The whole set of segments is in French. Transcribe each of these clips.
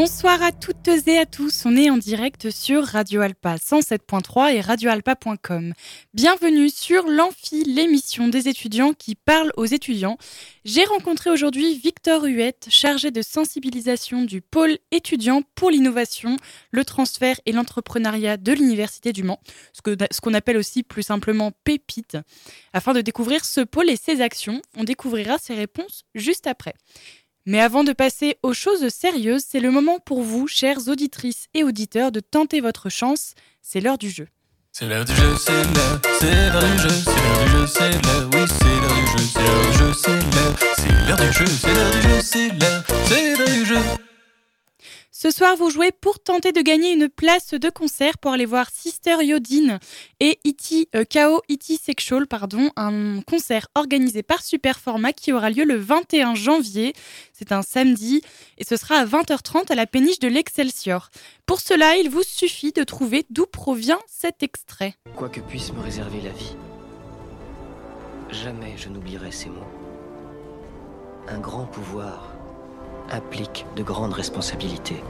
Bonsoir à toutes et à tous, on est en direct sur Radio Alpa 107.3 et radioalpa.com. Bienvenue sur l'Amphi, l'émission des étudiants qui parlent aux étudiants. J'ai rencontré aujourd'hui Victor Huette, chargé de sensibilisation du pôle étudiant pour l'innovation, le transfert et l'entrepreneuriat de l'Université du Mans, ce qu'on appelle aussi plus simplement Pépite. Afin de découvrir ce pôle et ses actions, on découvrira ses réponses juste après. Mais avant de passer aux choses sérieuses, c'est le moment pour vous, chères auditrices et auditeurs, de tenter votre chance. C'est l'heure du jeu. C'est l'heure du jeu, c'est l'heure, c'est l'heure du jeu, c'est l'heure du jeu, c'est l'heure, oui, c'est l'heure du jeu, c'est l'heure du jeu, c'est l'heure, c'est l'heure du jeu, c'est l'heure du jeu, c'est l'heure, c'est l'heure du jeu. Ce soir, vous jouez pour tenter de gagner une place de concert pour aller voir Sister Yodine et E.T. Euh, KO E.T. Sexual, pardon, un concert organisé par Superformat qui aura lieu le 21 janvier. C'est un samedi et ce sera à 20h30 à la péniche de l'Excelsior. Pour cela, il vous suffit de trouver d'où provient cet extrait. Quoi que puisse me réserver la vie, jamais je n'oublierai ces mots. Un grand pouvoir implique de grandes responsabilités.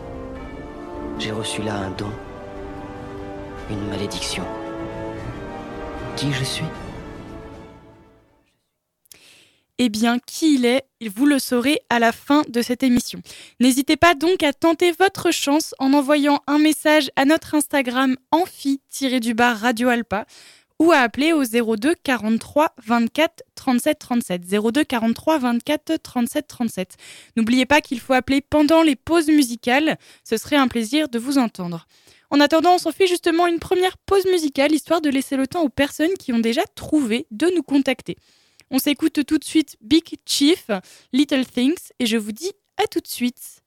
J'ai reçu là un don, une malédiction. Qui je suis? Eh bien, qui il est, vous le saurez à la fin de cette émission. N'hésitez pas donc à tenter votre chance en envoyant un message à notre Instagram amphi-du-bar Radio Alpa ou à appeler au 02 43 24 37 37. 02 43 24 37 37. N'oubliez pas qu'il faut appeler pendant les pauses musicales, ce serait un plaisir de vous entendre. En attendant, on s'en fait justement une première pause musicale, histoire de laisser le temps aux personnes qui ont déjà trouvé de nous contacter. On s'écoute tout de suite Big Chief, Little Things, et je vous dis à tout de suite.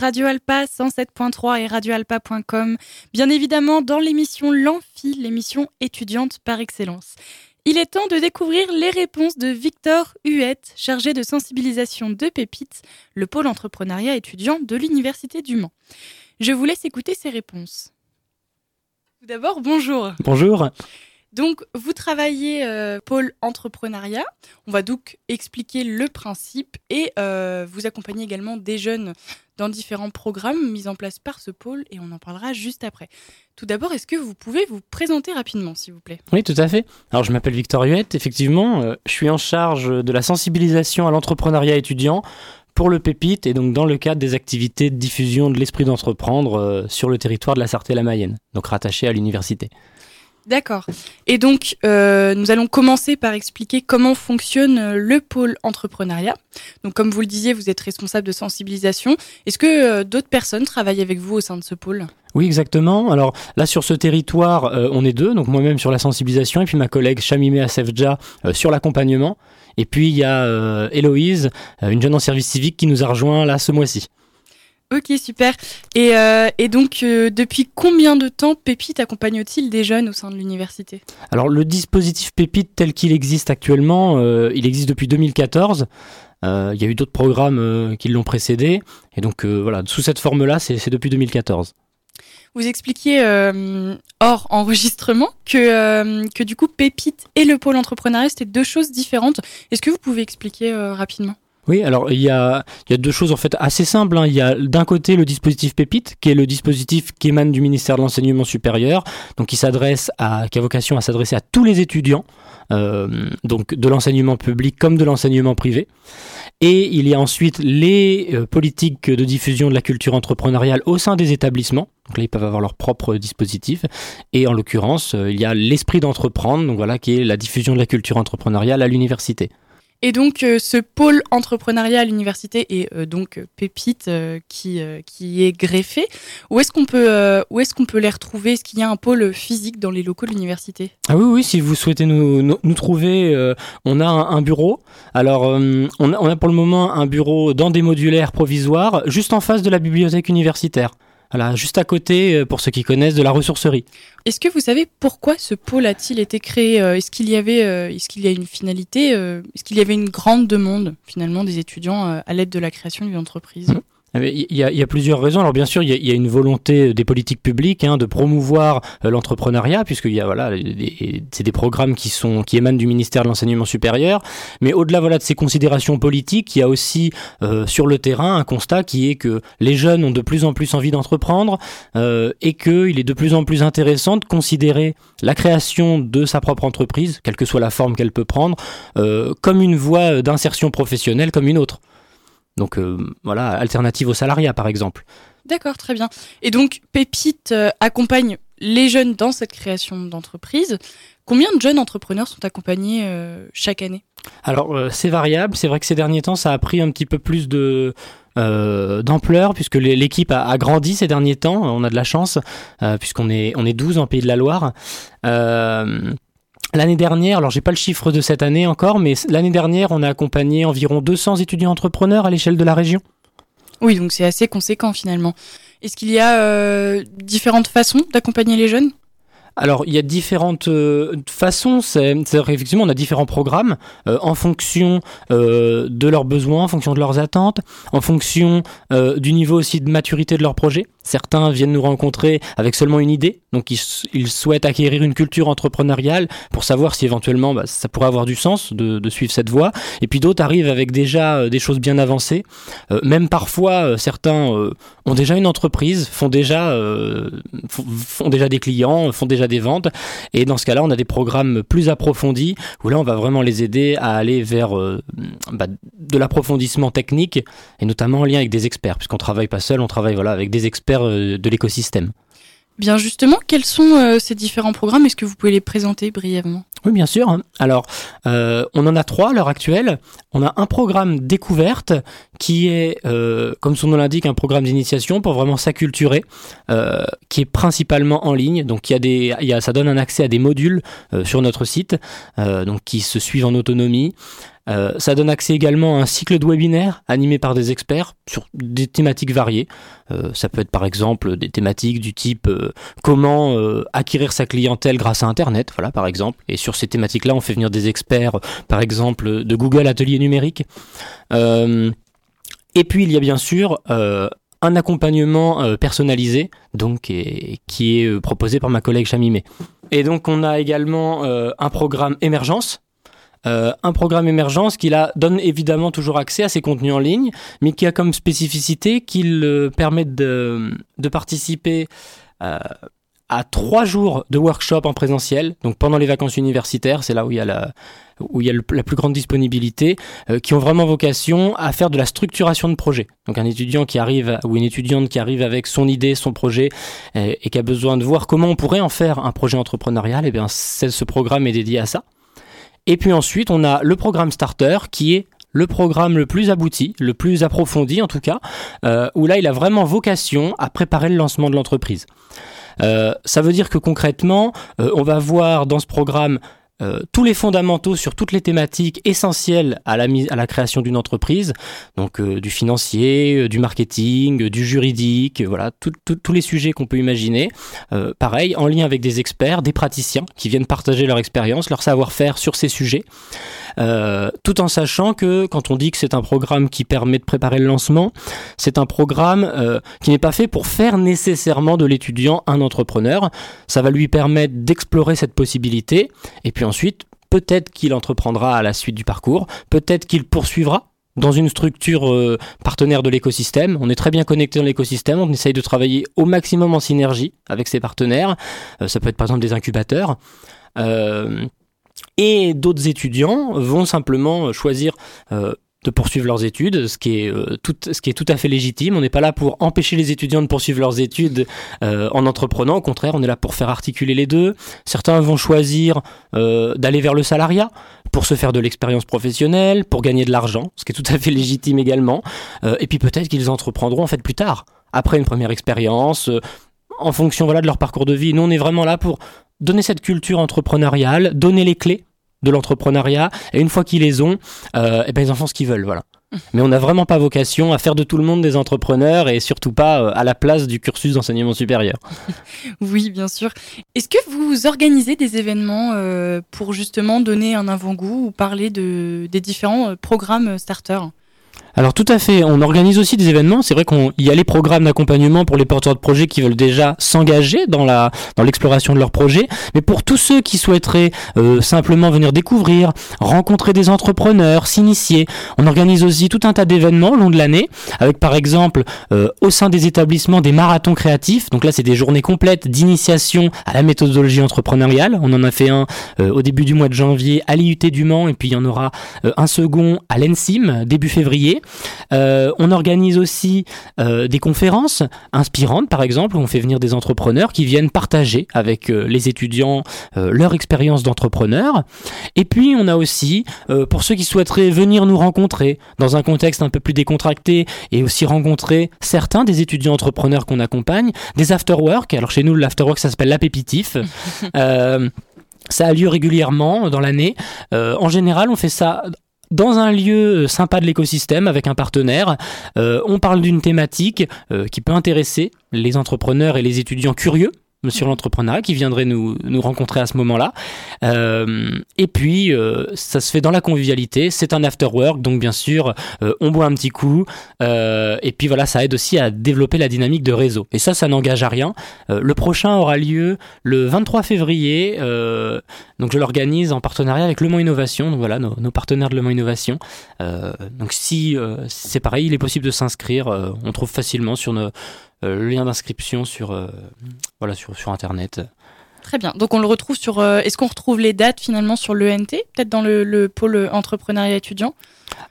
Radio Alpa 107.3 et radioalpa.com, bien évidemment dans l'émission L'Amphi, l'émission étudiante par excellence. Il est temps de découvrir les réponses de Victor Huette, chargé de sensibilisation de Pépites, le pôle entrepreneuriat étudiant de l'Université du Mans. Je vous laisse écouter ces réponses. Tout d'abord, bonjour. Bonjour. Donc, vous travaillez euh, pôle entrepreneuriat. On va donc expliquer le principe et euh, vous accompagnez également des jeunes dans différents programmes mis en place par ce pôle et on en parlera juste après. Tout d'abord, est-ce que vous pouvez vous présenter rapidement, s'il vous plaît? Oui, tout à fait. Alors, je m'appelle Victor Huette. Effectivement, euh, je suis en charge de la sensibilisation à l'entrepreneuriat étudiant pour le Pépite et donc dans le cadre des activités de diffusion de l'esprit d'entreprendre sur le territoire de la Sarthe-et-la-Mayenne, donc rattaché à l'université. D'accord. Et donc, euh, nous allons commencer par expliquer comment fonctionne euh, le pôle entrepreneuriat. Donc, comme vous le disiez, vous êtes responsable de sensibilisation. Est-ce que euh, d'autres personnes travaillent avec vous au sein de ce pôle? Oui, exactement. Alors là, sur ce territoire, on est deux, donc moi-même sur la sensibilisation et puis ma collègue Chamimé Asefja sur l'accompagnement. Et puis il y a Héloïse, une jeune en service civique qui nous a rejoint là ce mois-ci. Ok, super. Et, euh, et donc, euh, depuis combien de temps Pépite accompagne-t-il des jeunes au sein de l'université? Alors le dispositif Pépite tel qu'il existe actuellement, euh, il existe depuis 2014. Euh, il y a eu d'autres programmes qui l'ont précédé. Et donc voilà, sous cette forme-là, c'est c'est depuis 2014. Vous expliquiez euh, hors enregistrement que, euh, que du coup, Pépite et le pôle entrepreneuriat, c'était deux choses différentes. Est-ce que vous pouvez expliquer euh, rapidement? Oui, alors il y a, deux choses en fait assez simples. hein. Il y a d'un côté le dispositif Pépite, qui est le dispositif qui émane du ministère de l'enseignement supérieur, donc qui s'adresse à, qui a vocation à s'adresser à tous les étudiants, euh, donc de l'enseignement public comme de l'enseignement privé. Et il y a ensuite les euh, politiques de diffusion de la culture entrepreneuriale au sein des établissements. Donc là, ils peuvent avoir leur propre dispositif. Et en l'occurrence, euh, il y a l'esprit d'entreprendre, donc voilà, qui est la diffusion de la culture entrepreneuriale à l'université. Et donc, euh, ce pôle entrepreneuriat à l'université et euh, donc euh, Pépite qui, qui est greffé, où est-ce qu'on peut, où est-ce qu'on peut les retrouver? Est-ce qu'il y a un pôle physique dans les locaux de l'université? Ah oui, oui, si vous souhaitez nous, nous, trouver, on a un, bureau. Alors, on a pour le moment un bureau dans des modulaires provisoires, juste en face de la bibliothèque universitaire. Voilà, juste à côté, euh, pour ceux qui connaissent, de la ressourcerie. Est-ce que vous savez pourquoi ce pôle a-t-il été créé Euh, Est-ce qu'il y avait, euh, est-ce qu'il y a une finalité euh, Est-ce qu'il y avait une grande demande finalement des étudiants euh, à l'aide de la création d'une entreprise? Bien, Il y, a, y a plusieurs raisons. Alors bien sûr, il y a, une volonté des politiques publiques hein, de promouvoir euh, l'entrepreneuriat, puisqu'il y a voilà, c'est des programmes qui sont qui émanent du ministère de l'enseignement supérieur. Mais au-delà voilà de ces considérations politiques, il y a aussi euh, sur le terrain un constat qui est que les jeunes ont de plus en plus envie d'entreprendre euh, et qu'il est de plus en plus intéressant de considérer la création de sa propre entreprise, quelle que soit la forme qu'elle peut prendre, comme une voie d'insertion professionnelle comme une autre. Donc euh, voilà, alternative au salariat par exemple. D'accord, très bien. Et donc, Pépite euh, accompagne les jeunes dans cette création d'entreprise. Combien de jeunes entrepreneurs sont accompagnés euh, chaque année? Alors euh, c'est variable, c'est vrai que ces derniers temps ça a pris un petit peu plus de euh, d'ampleur puisque l'é- l'équipe a, a grandi ces derniers temps, on a de la chance euh, puisqu'on est on est 12 en Pays de la Loire. Euh, L'année dernière, alors j'ai pas le chiffre de cette année encore, mais l'année dernière, on a accompagné environ 200 étudiants entrepreneurs à l'échelle de la région. Oui, donc c'est assez conséquent finalement. Est-ce qu'il y a euh, différentes façons d'accompagner les jeunes? Alors, il y a différentes euh, façons. C'est, effectivement, on a différents programmes euh, en fonction euh, de leurs besoins, en fonction de leurs attentes, en fonction du niveau aussi de maturité de leur projet. Certains viennent nous rencontrer avec seulement une idée, donc ils, souhaitent acquérir une culture entrepreneuriale pour savoir si éventuellement bah, ça pourrait avoir du sens de, suivre cette voie. Et puis d'autres arrivent avec déjà euh, des choses bien avancées. Euh, même parfois, euh, certains ont déjà une entreprise, font déjà, font, déjà des clients, font déjà des ventes. Et dans ce cas-là, on a des programmes plus approfondis où là, on va vraiment les aider à aller vers bah, de l'approfondissement technique et notamment en lien avec des experts, puisqu'on travaille pas seul, on travaille voilà avec des experts euh, de l'écosystème. Bien justement, quels sont euh, ces différents programmes? Est-ce que vous pouvez les présenter brièvement? Oui, bien sûr. Alors, euh, on en a trois à l'heure actuelle. On a un programme découverte qui est, euh, comme son nom l'indique, un programme d'initiation pour vraiment s'acculturer, euh, qui est principalement en ligne. Donc, il y a des, il y a, ça donne un accès à des modules euh, sur notre site, euh, donc qui se suivent en autonomie. Euh, ça donne accès également à un cycle de webinaires animé par des experts sur des thématiques variées. Euh, ça peut être par exemple des thématiques du type euh, comment acquérir sa clientèle grâce à Internet, voilà par exemple. Et sur ces thématiques-là, on fait venir des experts, par exemple de Google Atelier Numérique. Et puis il y a bien sûr un accompagnement personnalisé, donc qui est proposé par ma collègue Chamimé. Et donc on a également un programme émergence. Euh, un programme émergence qui là donne évidemment toujours accès à ces contenus en ligne, mais qui a comme spécificité qu'il euh, permet de, de participer euh, à trois jours de workshop en présentiel, donc pendant les vacances universitaires, c'est là où il y a la, où il y a la plus grande disponibilité, euh, qui ont vraiment vocation à faire de la structuration de projet. Donc un étudiant qui arrive ou une étudiante qui arrive avec son idée, son projet, euh, et qui a besoin de voir comment on pourrait en faire un projet entrepreneurial, et bien c'est- ce programme est dédié à ça. Et puis ensuite, on a le programme Starter qui est le programme le plus abouti, le plus approfondi en tout cas, euh, où là il a vraiment vocation à préparer le lancement de l'entreprise. Euh, ça veut dire que concrètement, euh, on va voir dans ce programme euh, tous les fondamentaux sur toutes les thématiques essentielles à la, à la création d'une entreprise, donc euh, du financier, euh, du marketing, euh, du juridique, voilà, tous les sujets qu'on peut imaginer. Pareil, en lien avec des experts, des praticiens qui viennent partager leur expérience, leur savoir-faire sur ces sujets. Euh, tout en sachant que quand on dit que c'est un programme qui permet de préparer le lancement, c'est un programme euh, qui n'est pas fait pour faire nécessairement de l'étudiant un entrepreneur. Ça va lui permettre d'explorer cette possibilité et puis ensuite peut-être qu'il entreprendra à la suite du parcours, peut-être qu'il poursuivra dans une structure euh, partenaire de l'écosystème. On est très bien connecté dans l'écosystème, on essaye de travailler au maximum en synergie avec ses partenaires. Euh, ça peut être par exemple des incubateurs. Euh, et d'autres étudiants vont simplement choisir euh, de poursuivre leurs études, ce qui est, euh, tout, ce qui est tout à fait légitime. On n'est pas là pour empêcher les étudiants de poursuivre leurs études euh, en entreprenant, au contraire, on est là pour faire articuler les deux. Certains vont choisir euh, d'aller vers le salariat pour se faire de l'expérience professionnelle, pour gagner de l'argent, ce qui est tout à fait légitime également. Euh, et puis peut-être qu'ils entreprendront en fait plus tard, après une première expérience, euh, en fonction voilà de leur parcours de vie. Nous, on est vraiment là pour donner cette culture entrepreneuriale, donner les clés de l'entrepreneuriat, et une fois qu'ils les ont, euh, eh ben ils en font ce qu'ils veulent, voilà. Mais on n'a vraiment pas vocation à faire de tout le monde des entrepreneurs et surtout pas euh, à la place du cursus d'enseignement supérieur. Oui, bien sûr. Est-ce que vous organisez des événements euh, pour justement donner un avant-goût ou parler de, des différents programmes starter? Alors tout à fait, on organise aussi des événements. C'est vrai qu'il y a les programmes d'accompagnement pour les porteurs de projets qui veulent déjà s'engager dans la dans l'exploration de leur projet, mais pour tous ceux qui souhaiteraient euh, simplement venir découvrir, rencontrer des entrepreneurs, s'initier, on organise aussi tout un tas d'événements au long de l'année, avec par exemple euh, au sein des établissements des marathons créatifs. Donc là, c'est des journées complètes d'initiation à la méthodologie entrepreneuriale. On en a fait un euh, au début du mois de janvier à l'IUT du Mans, et puis il y en aura un second à l'ENSIM début février. Euh, on organise aussi euh, des conférences inspirantes, par exemple, où on fait venir des entrepreneurs qui viennent partager avec euh, les étudiants leur expérience d'entrepreneur. Et puis, on a aussi, pour ceux qui souhaiteraient venir nous rencontrer dans un contexte un peu plus décontracté et aussi rencontrer certains des étudiants entrepreneurs qu'on accompagne, des afterwork. Alors chez nous, l'afterwork, ça s'appelle l'apépitif. Euh, ça a lieu régulièrement dans l'année. Euh, en général, on fait ça dans un lieu euh, sympa de l'écosystème avec un partenaire. Euh, on parle d'une thématique euh, qui peut intéresser les entrepreneurs et les étudiants curieux sur l'entrepreneuriat qui viendraient nous, nous rencontrer à ce moment-là. Euh, et puis, euh, ça se fait dans la convivialité. C'est un after work, donc bien sûr, euh, on boit un petit coup. Euh, et puis voilà, ça aide aussi à développer la dynamique de réseau. Et ça, ça n'engage à rien. Euh, le prochain aura lieu le 23 février. Euh, donc je l'organise en partenariat avec Le Mans Innovation. Donc voilà, nos, nos partenaires de Le Mans Innovation. Donc si c'est pareil, il est possible de s'inscrire. on trouve facilement sur nos, le lien d'inscription sur, euh, voilà, sur, sur Internet. Très bien. Donc on le retrouve sur. euh, Est-ce qu'on retrouve les dates finalement sur l'ENT, peut-être dans le, le pôle entrepreneuriat étudiant?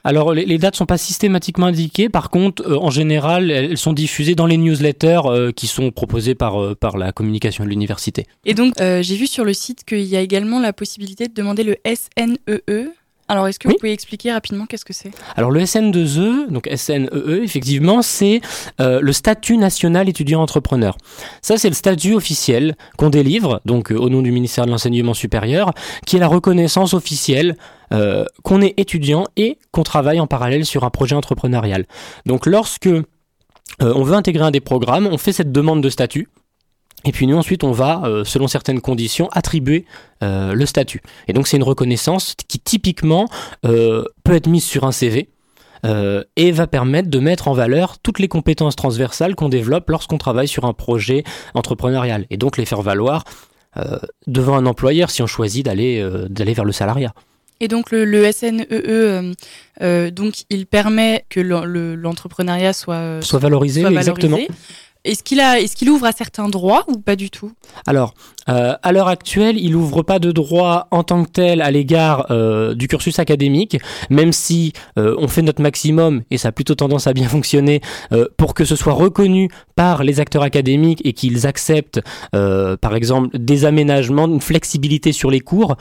Alors les, les dates sont pas systématiquement indiquées. Par contre, euh, en général, elles sont diffusées dans les newsletters euh, qui sont proposées par, euh, par la communication de l'université. Et donc euh, j'ai vu sur le site qu'il y a également la possibilité de demander le SNEE. Alors, est-ce que Oui. vous pouvez expliquer rapidement qu'est-ce que c'est? Alors le SN2E, donc SNEE, E, effectivement, c'est euh, le statut national étudiant entrepreneur. Ça, c'est le statut officiel qu'on délivre, donc euh, au nom du ministère de l'enseignement supérieur, qui est la reconnaissance officielle euh, qu'on est étudiant et qu'on travaille en parallèle sur un projet entrepreneurial. Donc lorsque on veut intégrer un des programmes, on fait cette demande de statut. Et puis nous ensuite on va, euh, selon certaines conditions, attribuer euh, le statut. Et donc c'est une reconnaissance qui typiquement euh, peut être mise sur un CV euh, et va permettre de mettre en valeur toutes les compétences transversales qu'on développe lorsqu'on travaille sur un projet entrepreneurial et donc les faire valoir devant un employeur si on choisit d'aller d'aller vers le salariat. Et donc, le, le SNEE, euh, euh, donc, il permet que l'en- le- l'entrepreneuriat soit, Soit valorisé, soit exactement. Est-ce qu'il a, est-ce qu'il ouvre à certains droits ou pas du tout? Euh, à l'heure actuelle, il ouvre pas de droit en tant que tel à l'égard euh, du cursus académique, même si euh, on fait notre maximum et ça a plutôt tendance à bien fonctionner euh, pour que ce soit reconnu par les acteurs académiques et qu'ils acceptent, par exemple, des aménagements, une flexibilité sur les cours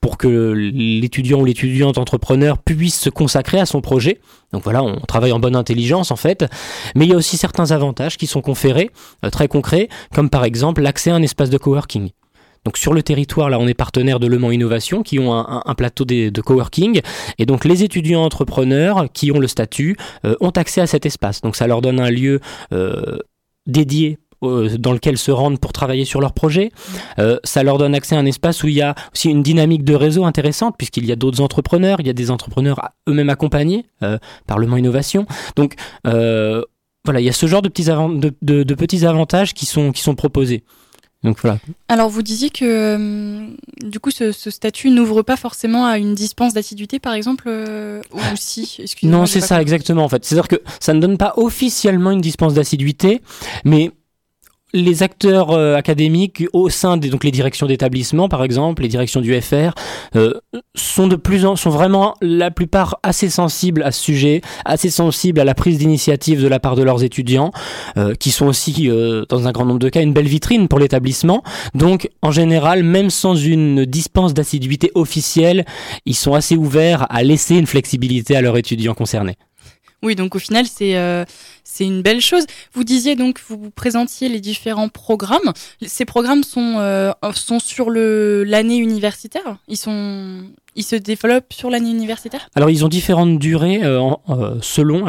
pour que l'étudiant ou l'étudiante entrepreneur puisse se consacrer à son projet. Donc voilà, on travaille en bonne intelligence en fait, mais il y a aussi certains avantages qui sont conférés, très concrets, comme par exemple l'accès à un espace de coworking. Donc sur le territoire, là, on est partenaire de Le Mans Innovation qui ont un, plateau de coworking. Et donc les étudiants entrepreneurs qui ont le statut euh, ont accès à cet espace. Donc ça leur donne un lieu euh, dédié euh, dans lequel se rendre pour travailler sur leur projet. Ça leur donne accès à un espace où il y a aussi une dynamique de réseau intéressante puisqu'il y a d'autres entrepreneurs, il y a des entrepreneurs eux-mêmes accompagnés par Le Mans Innovation. Donc voilà, il y a ce genre de petits, de- de petits avantages qui sont, qui sont proposés. Donc voilà. Alors, vous disiez que euh, du coup, ce, ce statut n'ouvre pas forcément à une dispense d'assiduité, par exemple, euh, ou si Excusez-moi, Non, c'est ça, compris. exactement, en fait. C'est-à-dire que ça ne donne pas officiellement une dispense d'assiduité, mais les acteurs euh, académiques au sein des donc les directions d'établissement par exemple les directions du FR euh, sont de plus en sont vraiment la plupart assez sensibles à ce sujet assez sensibles à la prise d'initiative de la part de leurs étudiants euh, qui sont aussi euh, dans un grand nombre de cas une belle vitrine pour l'établissement. Donc en général même sans une dispense d'assiduité officielle ils sont assez ouverts à laisser une flexibilité à leurs étudiants concernés. Oui, donc au final, c'est euh, c'est une belle chose. Vous disiez donc, vous vous présentiez les différents programmes. Ces programmes sont, euh, sont sur l'année universitaire? Ils sont ils se développent sur l'année universitaire? Alors ils ont différentes durées euh, euh, selon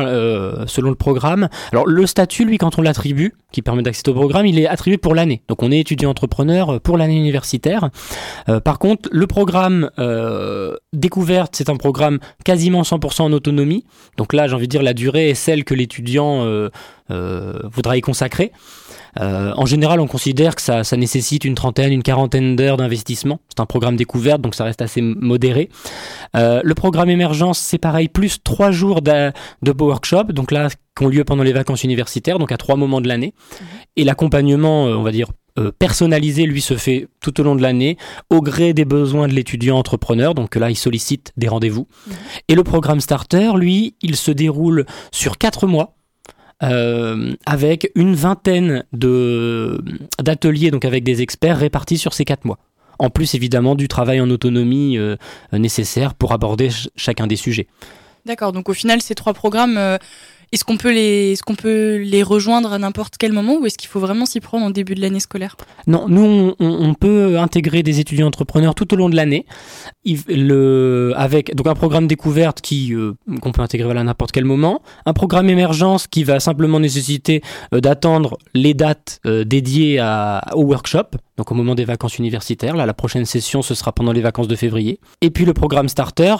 selon le programme. Alors le statut, lui, quand on l'attribue, qui permet d'accéder au programme, il est attribué pour l'année. Donc on est étudiant entrepreneur pour l'année universitaire. Par contre, le programme découverte, c'est un programme quasiment 100% en autonomie. Donc là, j'ai envie de dire la durée est celle que l'étudiant euh, euh, voudra y consacrer. Euh, en général, on considère que ça, ça nécessite une trentaine, une quarantaine d'heures d'investissement. C'est un programme découverte, donc ça reste assez modéré. Le programme émergence, c'est pareil, plus trois jours de, de workshop, donc là, qui ont lieu pendant les vacances universitaires, donc à trois moments de l'année. Et l'accompagnement, on va dire, personnalisé, lui, se fait tout au long de l'année, au gré des besoins de l'étudiant entrepreneur, donc là, il sollicite des rendez-vous. Et le programme starter, lui, il se déroule sur quatre mois. Euh, avec une vingtaine de d'ateliers donc avec des experts répartis sur ces quatre mois. En plus évidemment du travail en autonomie euh, nécessaire pour aborder ch- chacun des sujets. D'accord. Donc au final, ces trois programmes, euh, est-ce qu'on peut les est-ce peut les rejoindre à n'importe quel moment ou est-ce qu'il faut vraiment s'y prendre en début de l'année scolaire? Non, nous on, peut intégrer des étudiants entrepreneurs tout au long de l'année, avec donc un programme découverte qui euh, qu'on peut intégrer voilà, à n'importe quel moment, un programme émergence qui va simplement nécessiter euh, d'attendre les dates euh, dédiées au workshop, donc au moment des vacances universitaires. Là, la prochaine session ce sera pendant les vacances de février. Et puis le programme starter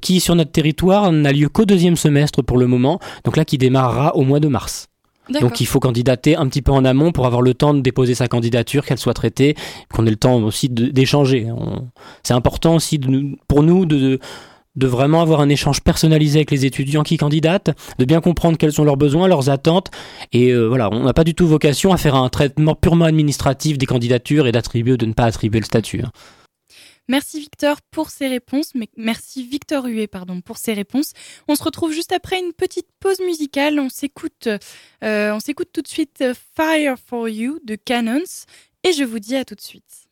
qui sur notre territoire n'a lieu qu'au deuxième semestre pour le moment, donc là qui démarrera au mois de mars. Donc il faut candidater un petit peu en amont pour avoir le temps de déposer sa candidature, qu'elle soit traitée, qu'on ait le temps aussi d'échanger. C'est important aussi de pour nous de, de vraiment avoir un échange personnalisé avec les étudiants qui candidatent, de bien comprendre quels sont leurs besoins, leurs attentes. Et euh, voilà, on n'a pas du tout vocation à faire un traitement purement administratif des candidatures et d'attribuer ou de ne pas attribuer le statut. Merci Victor pour ces réponses, merci Victor Huet pardon pour ces réponses. On se retrouve juste après une petite pause musicale. On s'écoute, euh, on s'écoute tout de suite euh, Fire for You de Cannons et je vous dis à tout de suite.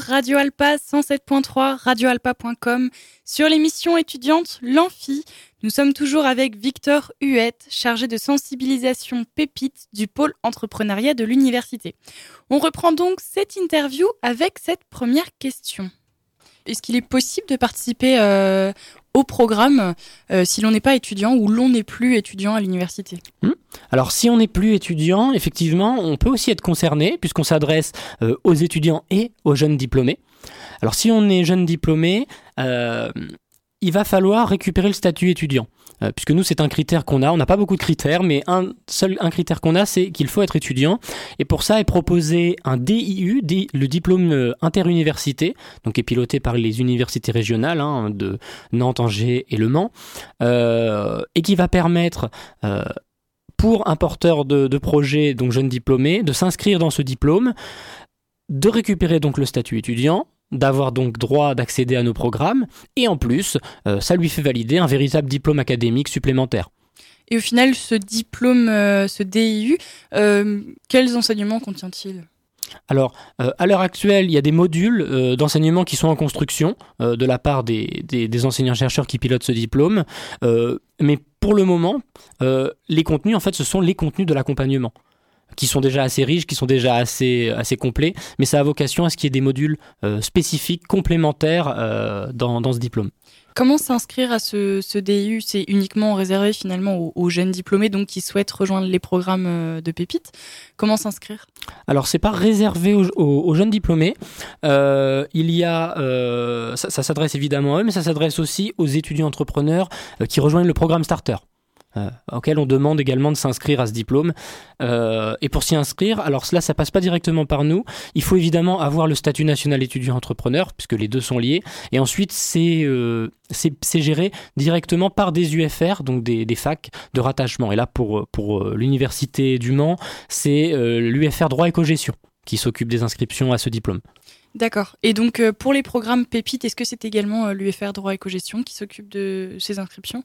Radio Alpa 107.3, radioalpa.com, sur l'émission étudiante L'Amphi. Nous sommes toujours avec Victor Huette, chargé de sensibilisation pépite du pôle entrepreneuriat de l'université. On reprend donc cette interview avec cette première question. Est-ce qu'il est possible de participer euh, au programme euh, si l'on n'est pas étudiant ou l'on n'est plus étudiant à l'université? Alors si on n'est plus étudiant, effectivement, on peut aussi être concerné puisqu'on s'adresse euh, aux étudiants et aux jeunes diplômés. Alors si on est jeune diplômé, il va falloir récupérer le statut étudiant. Euh, puisque nous, c'est un critère qu'on a. On n'a pas beaucoup de critères, mais un seul un critère qu'on a, c'est qu'il faut être étudiant. Et pour ça est proposé un DIU, di- le diplôme euh, interuniversité, donc qui est piloté par les universités régionales hein, de Nantes, Angers et Le Mans, euh, et qui va permettre pour un porteur de, de projet, donc jeune diplômé, de s'inscrire dans ce diplôme, de récupérer donc le statut étudiant, d'avoir donc droit d'accéder à nos programmes, et en plus, euh, ça lui fait valider un véritable diplôme académique supplémentaire. Et au final, ce diplôme, euh, ce DIU, euh, quels enseignements contient-il? Alors, euh, à l'heure actuelle, il y a des modules euh, d'enseignement qui sont en construction euh, de la part des, des- des enseignants-chercheurs qui pilotent ce diplôme. Mais pour le moment, les contenus, en fait, ce sont les contenus de l'accompagnement qui sont déjà assez riches, qui sont déjà assez, assez complets, mais ça a vocation à ce qu'il y ait des modules euh, spécifiques, complémentaires euh, dans, dans ce diplôme. Comment s'inscrire à ce, ce DU C'est uniquement réservé finalement aux, aux jeunes diplômés donc qui souhaitent rejoindre les programmes euh, de Pépite. Comment s'inscrire? Alors, c'est pas réservé aux, aux- aux jeunes diplômés. Euh, il y a, ça, ça s'adresse évidemment à eux, mais ça s'adresse aussi aux étudiants entrepreneurs qui rejoignent le programme Starter. Euh, auquel on demande également de s'inscrire à ce diplôme. Euh, et pour s'y inscrire, alors cela, ça passe pas directement par nous. Il faut évidemment avoir le statut national étudiant entrepreneur, puisque les deux sont liés. Et ensuite, c'est euh, géré directement par des UFR, donc des, facs de rattachement. Et là, pour, pour euh, l'université du Mans, c'est euh, l'UFR droit et cogestion qui s'occupe des inscriptions à ce diplôme. D'accord. Et donc pour les programmes Pépite, est-ce que c'est également l'UFR droit et cogestion qui s'occupe de ces inscriptions?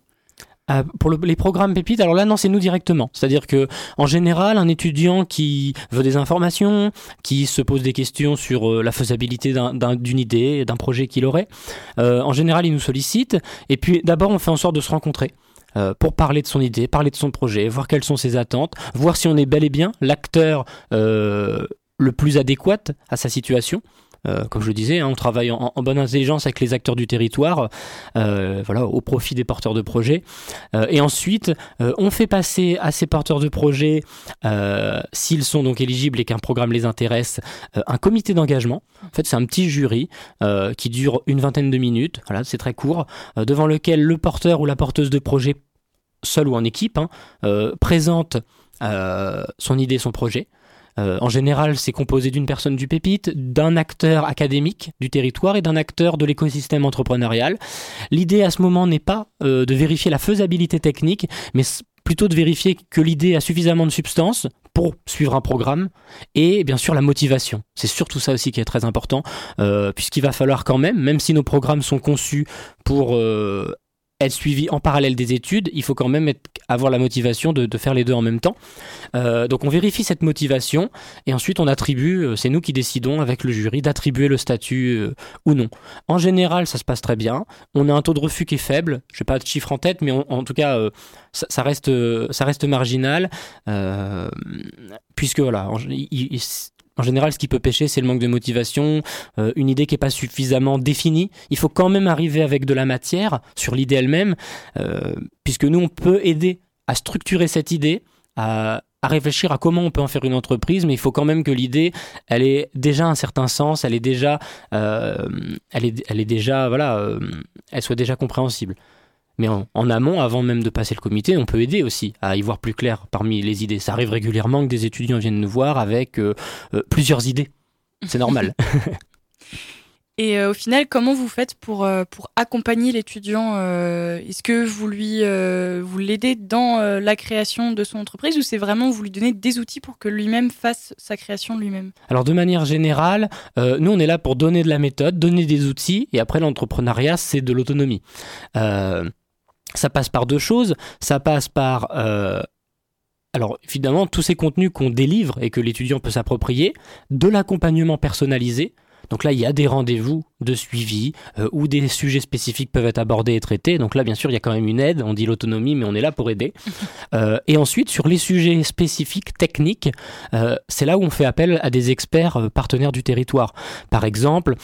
Ah, pour le- les programmes pépites, alors là non, c'est nous directement. C'est-à-dire que en général, un étudiant qui veut des informations, qui se pose des questions sur euh, la faisabilité d'un- d'un- d'une idée, d'un projet qu'il aurait, euh, en général, il nous sollicite. Et puis d'abord, on fait en sorte de se rencontrer. euh, pour parler de son idée, parler de son projet, voir quelles sont ses attentes, voir si on est bel et bien l'acteur euh, le plus adéquat à sa situation. Euh, comme je le disais, hein, on travaille en, bonne intelligence avec les acteurs du territoire, euh, au profit des porteurs de projets. Euh, et ensuite, on fait passer à ces porteurs de projets, s'ils sont donc éligibles et qu'un programme les intéresse, un comité d'engagement. En fait, c'est un petit jury qui dure une vingtaine de minutes. C'est très court, devant lequel le porteur ou la porteuse de projet, seul ou en équipe, hein, présente son idée, son projet. Euh, en général, c'est composé d'une personne du pépite, d'un acteur académique du territoire et d'un acteur de l'écosystème entrepreneurial. L'idée à ce moment n'est pas euh, de vérifier la faisabilité technique, mais plutôt de vérifier que l'idée a suffisamment de substance pour suivre un programme et bien sûr la motivation. C'est surtout ça aussi qui est très important, euh, puisqu'il va falloir quand même, même si nos programmes sont conçus pour être suivis en parallèle des études, il faut quand même avoir la motivation de, faire les deux en même temps. Euh, donc on vérifie cette motivation et ensuite on attribue, euh, c'est nous qui décidons avec le jury d'attribuer le statut euh, ou non. En général, ça se passe très bien. On a un taux de refus qui est faible. Je n'ai pas de chiffre en tête, mais en tout cas, ça, reste, marginal. puisque voilà, il- en général, ce qui peut pêcher, c'est le manque de motivation, euh, une idée qui n'est pas suffisamment définie. Il faut quand même arriver avec de la matière sur l'idée elle-même, euh, puisque nous, on peut aider à structurer cette idée, à, réfléchir à comment on peut en faire une entreprise, mais il faut quand même que l'idée, elle ait déjà un certain sens, elle est déjà, euh, elle est, elle est déjà, voilà, elle soit déjà compréhensible. Mais en, en amont, avant même de passer le comité, on peut aider aussi à y voir plus clair parmi les idées. Ça arrive régulièrement que des étudiants viennent nous voir avec euh, euh, plusieurs idées. C'est normal. Et euh, au final, comment vous faites pour, pour accompagner l'étudiant Est-ce que vous lui vous l'aidez dans la création de son entreprise ou c'est vraiment vous lui donnez des outils pour que lui-même fasse sa création lui-même? Alors de manière générale, euh, nous on est là pour donner de la méthode, donner des outils, et après l'entrepreneuriat c'est de l'autonomie. Euh, ça passe par deux choses. Ça passe par euh, alors évidemment tous ces contenus qu'on délivre et que l'étudiant peut s'approprier, de l'accompagnement personnalisé. Donc là, il y a des rendez-vous de suivi euh, où des sujets spécifiques peuvent être abordés et traités. Donc là, bien sûr, il y a quand même une aide. On dit l'autonomie, mais on est là pour aider. Euh, et ensuite, sur les sujets spécifiques, techniques, euh, c'est là où on fait appel à des experts euh, partenaires du territoire. Par exemple,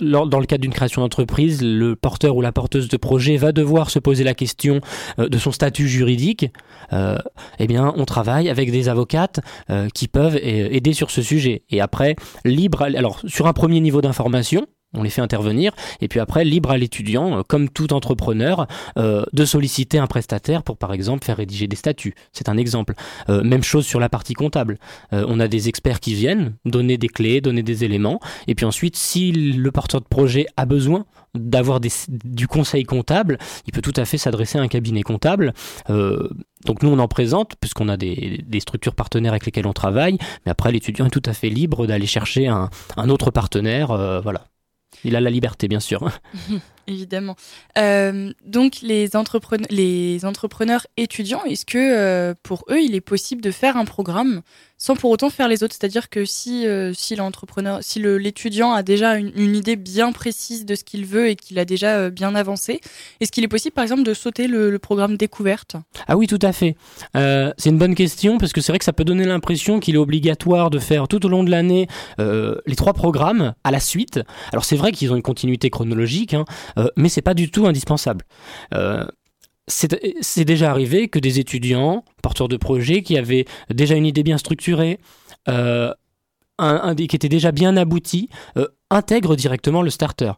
dans le cadre d'une création d'entreprise, le porteur ou la porteuse de projet va devoir se poser la question euh, de son statut juridique. Euh, eh bien, on travaille avec des avocates euh, qui peuvent euh, aider sur ce sujet. Et après, libre, alors sur un premier niveau d'information, on les fait intervenir, et puis après, libre à l'étudiant, euh, comme tout entrepreneur, euh, de solliciter un prestataire pour, par exemple, faire rédiger des statuts. C'est un exemple. Euh, même chose sur la partie comptable. On a des experts qui viennent donner des clés, donner des éléments, et puis ensuite, si le porteur de projet a besoin d'avoir du conseil comptable, il peut tout à fait s'adresser à un cabinet comptable. Donc nous, on en présente, puisqu'on a des, structures partenaires avec lesquelles on travaille, mais après, l'étudiant est tout à fait libre d'aller chercher un, un autre partenaire. voilà. Il a la liberté, bien sûr. Évidemment. Euh, donc les, entrepreneurs, étudiants, est-ce que euh, pour eux, il est possible de faire un programme sans pour autant faire les autres. C'est-à-dire que si, euh, si l'entrepreneur, si l'étudiant a déjà une, idée bien précise de ce qu'il veut et qu'il a déjà euh, bien avancé, est-ce qu'il est possible, par exemple, de sauter le, programme découverte? Ah oui, tout à fait. Euh, c'est une bonne question parce que c'est vrai que ça peut donner l'impression qu'il est obligatoire de faire tout au long de l'année les trois programmes à la suite. Alors c'est vrai qu'ils ont une continuité chronologique, hein, mais c'est pas du tout indispensable. C'est déjà arrivé que des étudiants porteurs de projets qui avaient déjà une idée bien structurée, euh, un- qui était déjà bien abouti, euh, intègrent directement le starter.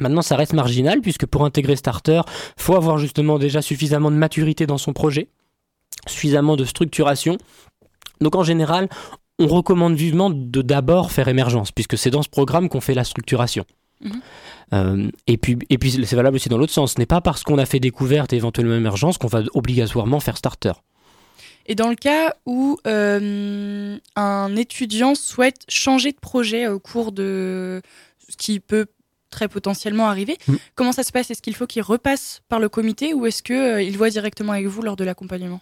Maintenant, ça reste marginal puisque pour intégrer starter, faut avoir justement déjà suffisamment de maturité dans son projet, suffisamment de structuration. Donc en général, on recommande vivement de d'abord faire émergence, puisque c'est dans ce programme qu'on fait la structuration. Euh, et puis, et puis c'est valable aussi dans l'autre sens. Ce n'est pas parce qu'on a fait découverte et éventuellement émergence qu'on va obligatoirement faire starter. Et dans le cas où euh, un étudiant souhaite changer de projet au cours de ce qui peut très potentiellement arriver, Mm. comment ça se passe? Est-ce qu'il faut qu'il repasse par le comité ou est-ce que euh, il voit directement avec vous lors de l'accompagnement?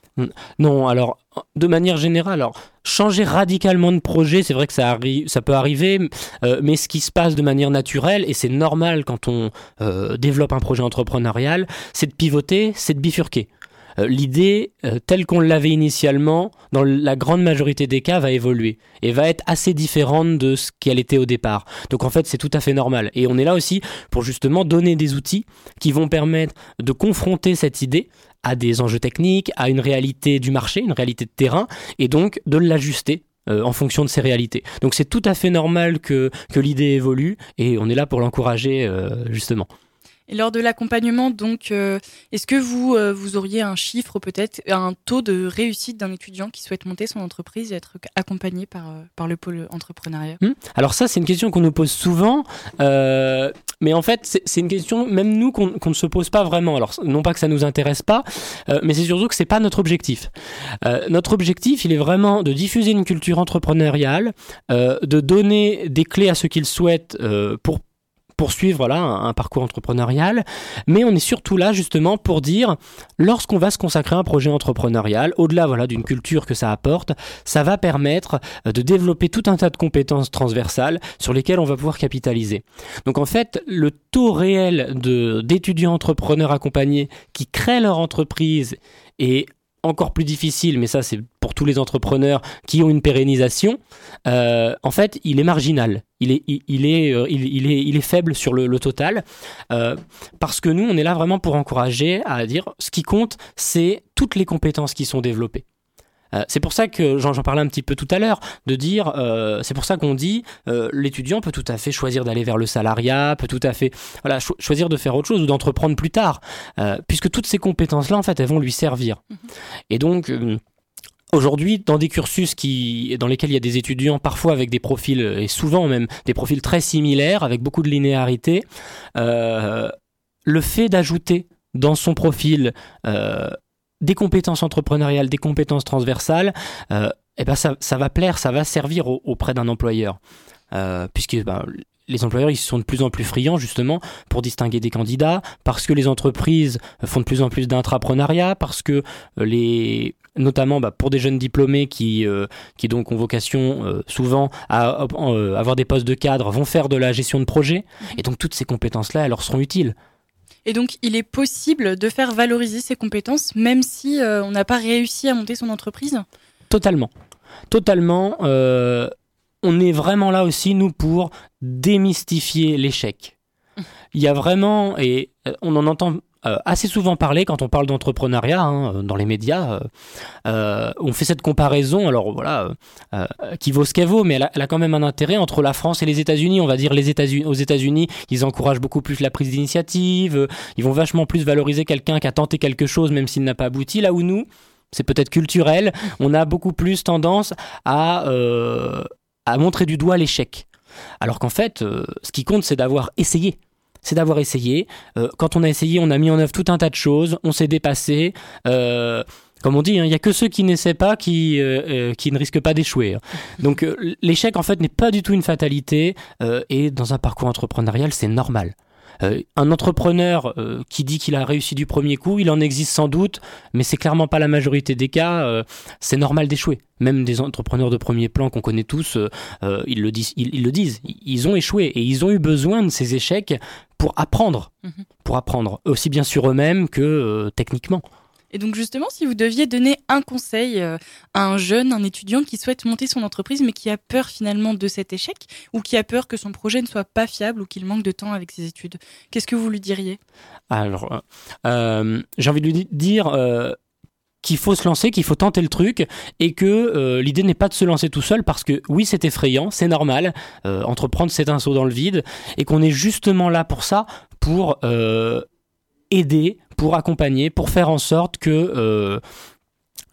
Non, alors de manière générale, alors changer radicalement de projet, c'est vrai que ça arrive, ça peut arriver, euh, mais ce qui se passe de manière naturelle et c'est normal quand on euh, développe un projet entrepreneurial, c'est de pivoter, c'est de bifurquer. Euh, L'idée, euh, telle qu'on l'avait initialement, dans la grande majorité des cas, va évoluer et va être assez différente de ce qu'elle était au départ. Donc en fait, c'est tout à fait normal. Et on est là aussi pour justement donner des outils qui vont permettre de confronter cette idée à des enjeux techniques, à une réalité du marché, une réalité de terrain, et donc de l'ajuster euh, en fonction de ces réalités. Donc c'est tout à fait normal que, que l'idée évolue, et on est là pour l'encourager euh, justement. Et lors de l'accompagnement, donc, euh, est-ce que vous, euh, vous auriez un chiffre, peut-être, un taux de réussite d'un étudiant qui souhaite monter son entreprise et être accompagné par, euh, par le pôle entrepreneuriat? Hmm Alors ça, c'est une question qu'on nous pose souvent, mais en fait, c'est une question, même nous, qu'on ne se pose pas vraiment. Alors, non pas que ça nous intéresse pas, mais c'est surtout que c'est pas notre objectif. Notre objectif, il est vraiment de diffuser une culture entrepreneuriale, de donner des clés à ceux qu'ils souhaitent pour poursuivre voilà, un, parcours entrepreneurial, mais on est surtout là justement pour dire, lorsqu'on va se consacrer à un projet entrepreneurial, au-delà voilà, d'une culture que ça apporte, ça va permettre euh, de développer tout un tas de compétences transversales sur lesquelles on va pouvoir capitaliser. Donc en fait, le taux réel d'étudiants entrepreneurs accompagnés qui créent leur entreprise est encore plus difficile, mais ça c'est pour tous les entrepreneurs qui ont une pérennisation, euh, en fait il est marginal, il est, euh, faible sur le, le total, euh, parce que nous on est là vraiment pour encourager à dire ce qui compte c'est toutes les compétences qui sont développées. Euh, c'est pour ça que j'en parlais un petit peu tout à l'heure, de dire, euh, c'est pour ça qu'on dit, euh, l'étudiant peut tout à fait choisir d'aller vers le salariat, peut tout à fait, voilà, cho- choisir de faire autre chose ou d'entreprendre plus tard, puisque toutes ces compétences-là, en fait, elles vont lui servir. Et donc. Aujourd'hui, dans des cursus qui, dans lesquels il y a des étudiants parfois avec des profils, et souvent même des profils très similaires, avec beaucoup de linéarité, le fait d'ajouter dans son profil euh, des compétences entrepreneuriales, des compétences transversales, euh, eh ben ça, va plaire, ça va servir au- auprès d'un employeur. Euh, puisque ben, les employeurs ils sont de plus en plus friands justement pour distinguer des candidats, parce que les entreprises font de plus en plus d'intrapreneuriat, parce que euh, les notamment bah, pour des jeunes diplômés qui, ont vocation souvent à, avoir des postes de cadre, vont faire de la gestion de projet, et donc toutes ces compétences-là, elles leur seront utiles. Et donc, il est possible de faire valoriser ses compétences, même si euh, on n'a pas réussi à monter son entreprise Totalement. Totalement. euh, on est vraiment là aussi, nous, pour démystifier l'échec. Il y a vraiment, et euh, on en entend assez souvent parler quand on parle d'entrepreneuriat hein, euh, dans les médias. euh, euh, on fait cette comparaison, alors voilà, euh, euh, qui vaut ce qu'elle vaut, mais elle a, quand même un intérêt entre la France et les États-Unis. On va dire les États-Unis, aux États-Unis, ils encouragent beaucoup plus la prise d'initiative, euh, ils vont vachement plus valoriser quelqu'un qui a tenté quelque chose même s'il n'a pas abouti. Là où nous, c'est peut-être culturel, on a beaucoup plus tendance à, euh, à montrer du doigt l'échec. Alors qu'en fait, euh, ce qui compte, c'est d'avoir essayé. C'est d'avoir essayé. Euh, quand on a essayé, on a mis en œuvre tout un tas de choses, on s'est dépassé. Euh, comme on dit, hein, il n'y a que ceux qui n'essaient pas qui, euh, ne risquent pas d'échouer. hein. Donc l'échec, en fait, n'est pas du tout une fatalité. et dans un parcours entrepreneurial, c'est normal. Euh, un entrepreneur euh, qui dit qu'il a réussi du premier coup, il en existe sans doute, mais c'est clairement pas la majorité des cas. euh, c'est normal d'échouer. Même des entrepreneurs de premier plan qu'on connaît tous, ils, le disent, ils, ils le disent. Ils ont échoué et ils ont eu besoin de ces échecs pour apprendre, Mhm. pour apprendre aussi bien sur eux-mêmes que euh, techniquement. Et donc justement, si vous deviez donner un conseil euh, à un jeune, un étudiant qui souhaite monter son entreprise mais qui a peur finalement de cet échec ou qui a peur que son projet ne soit pas fiable ou qu'il manque de temps avec ses études, qu'est-ce que vous lui diriez? Alors, euh, euh, j'ai envie de lui di- dire qu'il faut se lancer, qu'il faut tenter le truc, et que l'idée n'est pas de se lancer tout seul, parce que oui, c'est effrayant, c'est normal, entreprendre c'est un saut dans le vide, et qu'on est justement là pour ça, pour aider, pour accompagner, pour faire en sorte que, euh,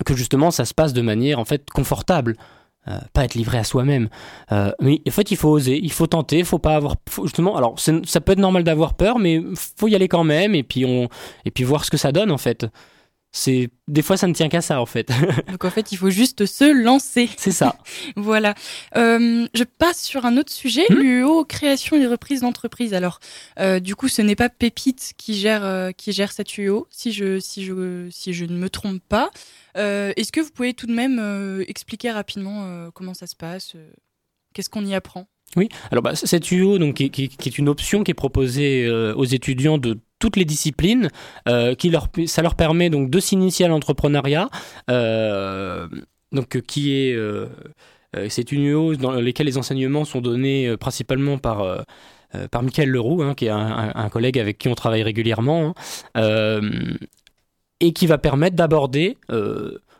que justement ça se passe de manière en fait confortable. Euh, pas être livré à soi-même. Euh, mais en fait, il faut oser, il faut tenter, il faut pas avoir, justement. Alors, ça peut être normal d'avoir peur, mais faut y aller quand même, et puis on, et puis voir ce que ça donne en fait. C'est des fois ça ne tient qu'à ça en fait. Donc en fait, il faut juste se lancer. c'est ça. Voilà. Euh, je passe sur un autre sujet, Hmm. l'UO, création et reprise d'entreprise. Alors, euh, du coup, ce n'est pas Pépite qui gère, euh, qui gère cette UO, si je, si, je, si je ne me trompe pas. Est-ce que vous pouvez tout de même expliquer rapidement comment ça se passe Qu'est-ce qu'on y apprend? Oui, alors bah, cette UO, donc, qui, qui- qui est une option qui est proposée euh, aux étudiants de toutes les disciplines, euh, qui leur, ça leur permet donc de s'initier à l'entrepreneuriat, euh, donc euh, qui est c'est une UO dans laquelle les enseignements sont donnés principalement par par Michael Leroux, hein, qui est un, collègue avec qui on travaille régulièrement, hein, et qui va permettre d'aborder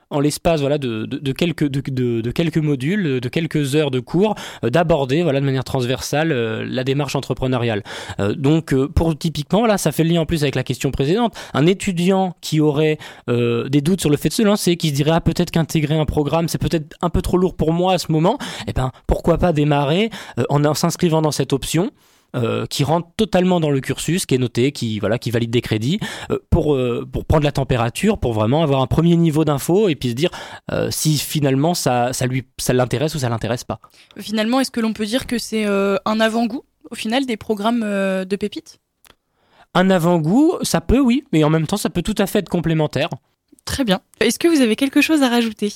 en l'espace voilà, de, de- quelques, de, de- quelques modules, de quelques heures de cours, euh, d'aborder voilà, de manière transversale euh, la démarche entrepreneuriale. Euh, donc, pour typiquement, là, ça fait le lien en plus avec la question précédente. Un étudiant qui aurait des doutes sur le fait de se lancer, qui se dirait ah, peut-être qu'intégrer un programme, c'est peut-être un peu trop lourd pour moi à ce moment, eh ben, pourquoi pas démarrer en s'inscrivant dans cette option euh, qui rentre totalement dans le cursus, qui est noté, qui voilà, qui valide des crédits euh, pour euh, pour prendre la température, pour vraiment avoir un premier niveau d'info et puis se dire si finalement ça ça lui ça l'intéresse ou ça l'intéresse pas. Finalement, est-ce que l'on peut dire que c'est un avant-goût, au final, des programmes de Pépite Un avant-goût, ça peut oui, mais en même temps ça peut tout à fait être complémentaire. Très bien. Est-ce que vous avez quelque chose à rajouter?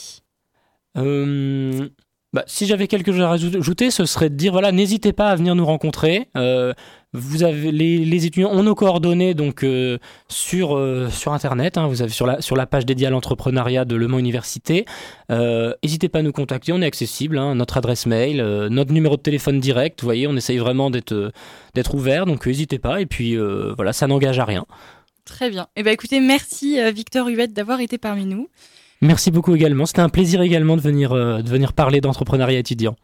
Euh, bah, si j'avais quelque chose à rajouter, ce serait de dire voilà, n'hésitez pas à venir nous rencontrer. Euh, vous avez les, étudiants ont nos coordonnées donc euh, sur euh, sur internet. hein, vous avez sur la sur la page dédiée à l'entrepreneuriat de Le Mans Université. N'hésitez pas à nous contacter, on est accessible. hein, notre adresse mail, notre numéro de téléphone direct. Vous voyez, on essaye vraiment d'être d'être ouvert. Donc n'hésitez pas. Et puis voilà, ça n'engage à rien. Très bien. Eh ben, écoutez, merci Victor Huette d'avoir été parmi nous. Merci beaucoup également. C'était un plaisir également de venir euh, de venir parler d'entrepreneuriat étudiant.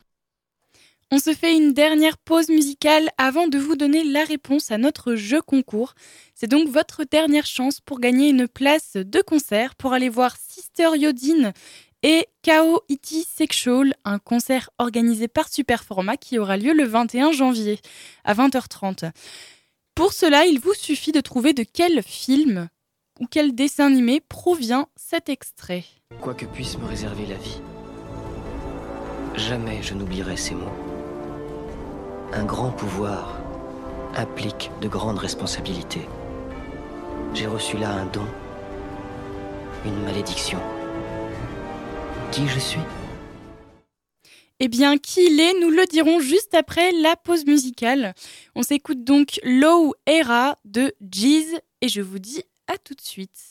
On se fait une dernière pause musicale avant de vous donner la réponse à notre jeu concours. C'est donc votre dernière chance pour gagner une place de concert pour aller voir Sister Yodine et K.O. Iti Sexual, un concert organisé par Superformat qui aura lieu le 21 janvier à 20h30. Pour cela, il vous suffit de trouver de quel film? Ou quel dessin animé provient cet extrait. Quoi que puisse me réserver la vie, jamais je n'oublierai ces mots. Un grand pouvoir implique de grandes responsabilités. J'ai reçu là un don, une malédiction. Qui je suis? Eh bien, qui il est, nous le dirons juste après la pause musicale. On s'écoute donc Low Era de Jeez et je vous dis à tout de suite.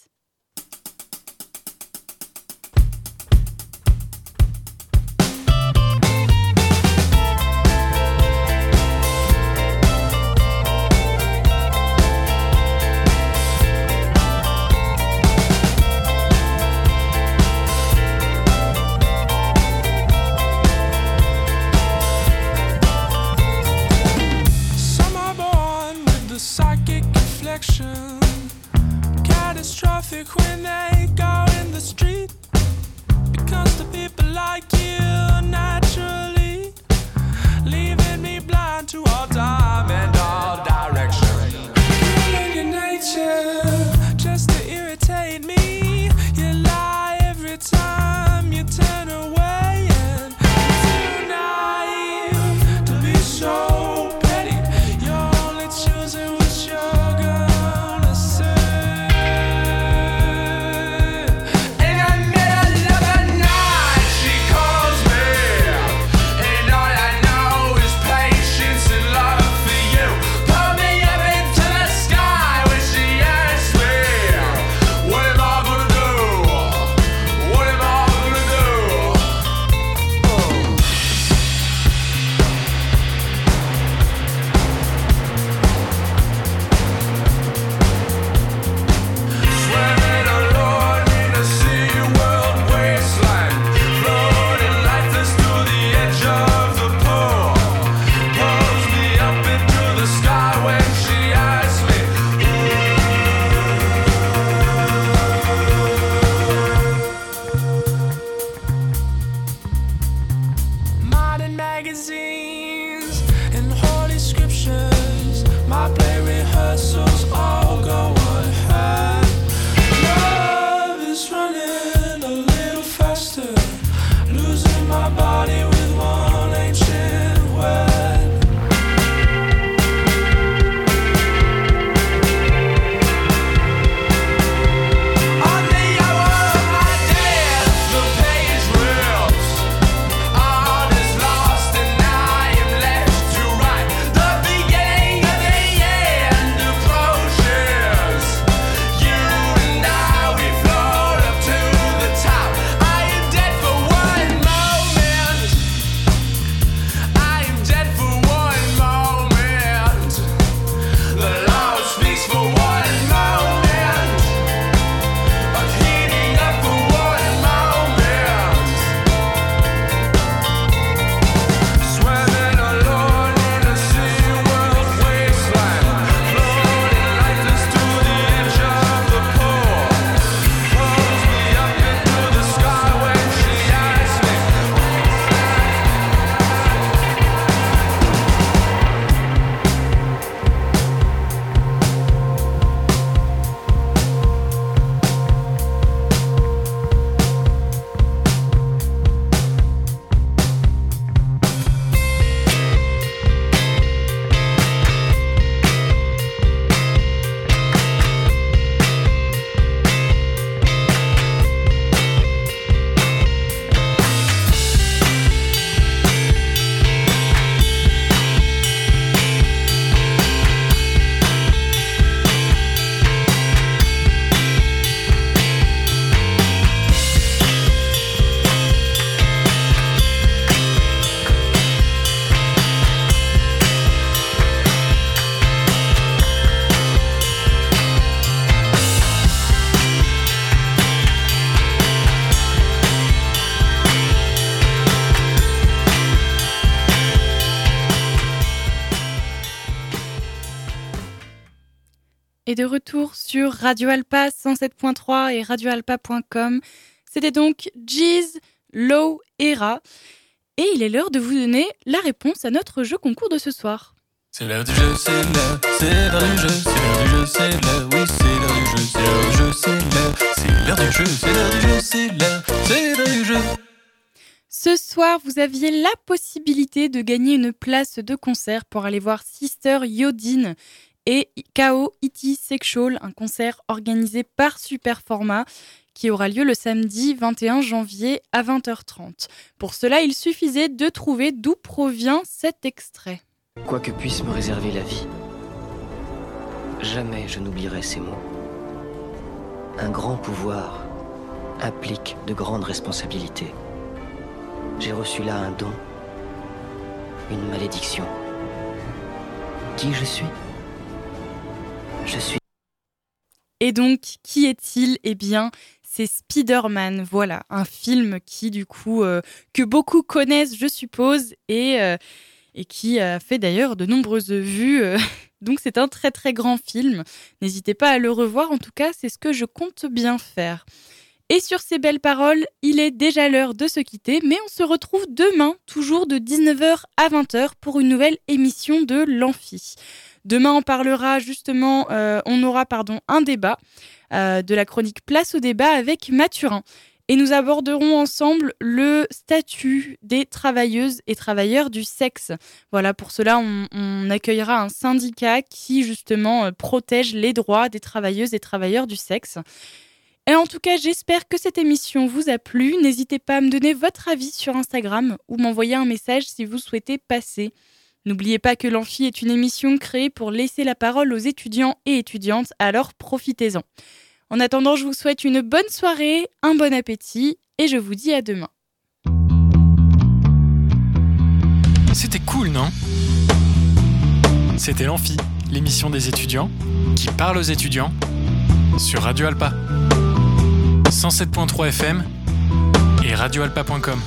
Sur Radio Alpa 107.3 et radioalpa.com. C'était donc Jeez, Low, Era. Et il est l'heure de vous donner la réponse à notre jeu concours de ce soir. C'est l'heure du jeu, c'est l'heure, c'est l'heure du jeu, c'est l'heure du jeu, c'est l'heure, oui, c'est l'heure du jeu, c'est l'heure du jeu, c'est l'heure, c'est l'heure du jeu, c'est l'heure du jeu, c'est l'heure, c'est l'heure du jeu. Ce soir, vous aviez la possibilité de gagner une place de concert pour aller voir Sister Yodine et KO E.T. Sexual, un concert organisé par Superformat qui aura lieu le samedi 21 janvier à 20h30. Pour cela, il suffisait de trouver d'où provient cet extrait. Quoi que puisse me réserver la vie, jamais je n'oublierai ces mots. Un grand pouvoir implique de grandes responsabilités. J'ai reçu là un don, une malédiction. Qui je suis? Je Et donc, qui est-il? Eh bien, c'est Spider-Man, voilà, un film qui, du coup, euh, que beaucoup connaissent, je suppose, et, euh, et qui a fait d'ailleurs de nombreuses vues. euh, donc, c'est un très très grand film. N'hésitez pas à le revoir, en tout cas, c'est ce que je compte bien faire. Et sur ces belles paroles, il est déjà l'heure de se quitter, mais on se retrouve demain, toujours de 19h à 20h, pour une nouvelle émission de l'Amphi. Demain, on parlera justement, euh, on aura pardon, un débat euh, de la chronique Place au débat avec Mathurin. Et nous aborderons ensemble le statut des travailleuses et travailleurs du sexe. Voilà, pour cela, on, accueillera un syndicat qui justement euh, protège les droits des travailleuses et travailleurs du sexe. Et en tout cas, j'espère que cette émission vous a plu. N'hésitez pas à me donner votre avis sur Instagram ou m'envoyer un message si vous souhaitez passer. N'oubliez pas que l'Amphi est une émission créée pour laisser la parole aux étudiants et étudiantes, alors profitez-en. En attendant, je vous souhaite une bonne soirée, un bon appétit et je vous dis à demain. C'était cool, non? C'était l'Amphi, l'émission des étudiants qui parle aux étudiants sur Radio Alpa. 107.3 FM et radioalpa.com.